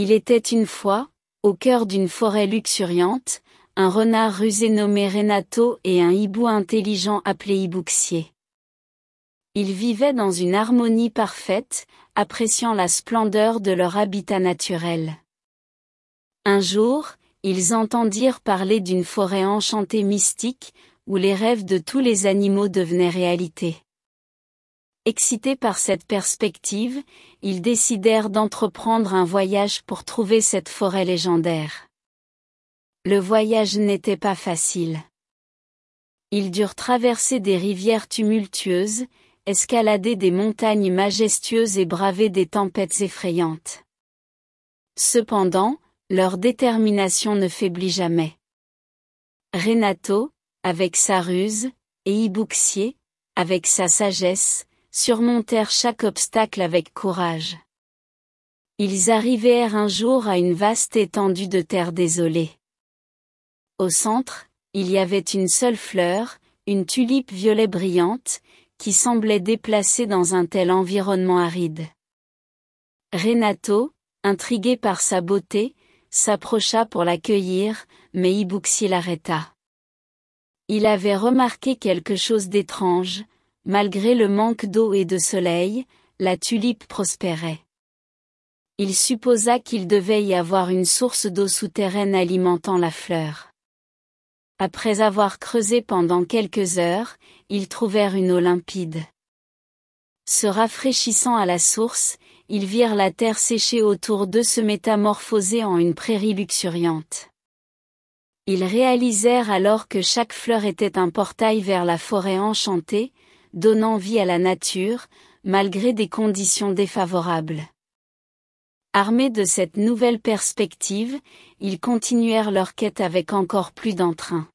Il était une fois, au cœur d'une forêt luxuriante, un renard rusé nommé Renato et un hibou intelligent appelé Ibouxier. Ils vivaient dans une harmonie parfaite, appréciant la splendeur de leur habitat naturel. Un jour, ils entendirent parler d'une forêt enchantée mystique, où les rêves de tous les animaux devenaient réalité. Excités par cette perspective, ils décidèrent d'entreprendre un voyage pour trouver cette forêt légendaire. Le voyage n'était pas facile. Ils durent traverser des rivières tumultueuses, escalader des montagnes majestueuses et braver des tempêtes effrayantes. Cependant, leur détermination ne faiblit jamais. Renato, avec sa ruse, et Ibouxier, avec sa sagesse, surmontèrent chaque obstacle avec courage. Ils arrivèrent un jour à une vaste étendue de terre désolée. Au centre, il y avait une seule fleur, une tulipe violet brillante, qui semblait déplacée dans un tel environnement aride. Renato, intrigué par sa beauté, s'approcha pour l'accueillir, mais Ibuxi l'arrêta. Il avait remarqué quelque chose d'étrange, Malgré le manque d'eau et de soleil, la tulipe prospérait. Il supposa qu'il devait y avoir une source d'eau souterraine alimentant la fleur. Après avoir creusé pendant quelques heures, ils trouvèrent une eau limpide. Se rafraîchissant à la source, ils virent la terre séchée autour d'eux se métamorphoser en une prairie luxuriante. Ils réalisèrent alors que chaque fleur était un portail vers la forêt enchantée, donnant vie à la nature, malgré des conditions défavorables. Armés de cette nouvelle perspective, ils continuèrent leur quête avec encore plus d'entrain.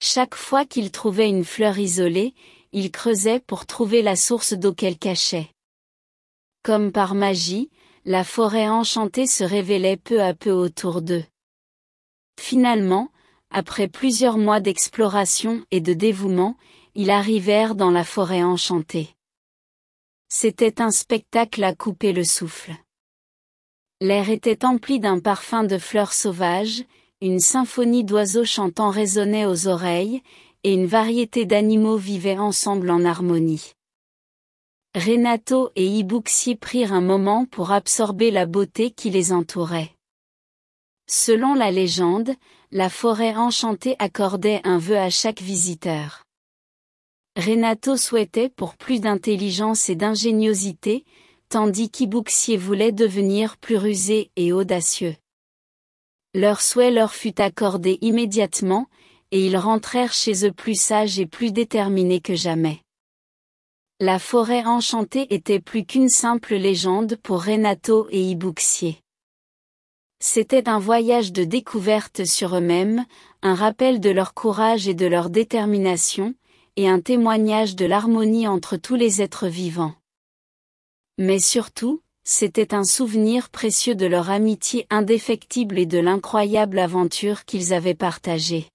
Chaque fois qu'ils trouvaient une fleur isolée, ils creusaient pour trouver la source d'eau qu'elle cachait. Comme par magie, la forêt enchantée se révélait peu à peu autour d'eux. Finalement, après plusieurs mois d'exploration et de dévouement, ils arrivèrent dans la forêt enchantée. C'était un spectacle à couper le souffle. L'air était empli d'un parfum de fleurs sauvages, une symphonie d'oiseaux chantants résonnait aux oreilles, et une variété d'animaux vivaient ensemble en harmonie. Renato et Ibuxi prirent un moment pour absorber la beauté qui les entourait. Selon la légende, la forêt enchantée accordait un vœu à chaque visiteur. Renato souhaitait pour plus d'intelligence et d'ingéniosité, tandis qu'Ibuxier voulait devenir plus rusé et audacieux. Leur souhait leur fut accordé immédiatement, et ils rentrèrent chez eux plus sages et plus déterminés que jamais. La forêt enchantée était plus qu'une simple légende pour Renato et Ibuxier. C'était un voyage de découverte sur eux-mêmes, un rappel de leur courage et de leur détermination, et un témoignage de l'harmonie entre tous les êtres vivants. Mais surtout, c'était un souvenir précieux de leur amitié indéfectible et de l'incroyable aventure qu'ils avaient partagée.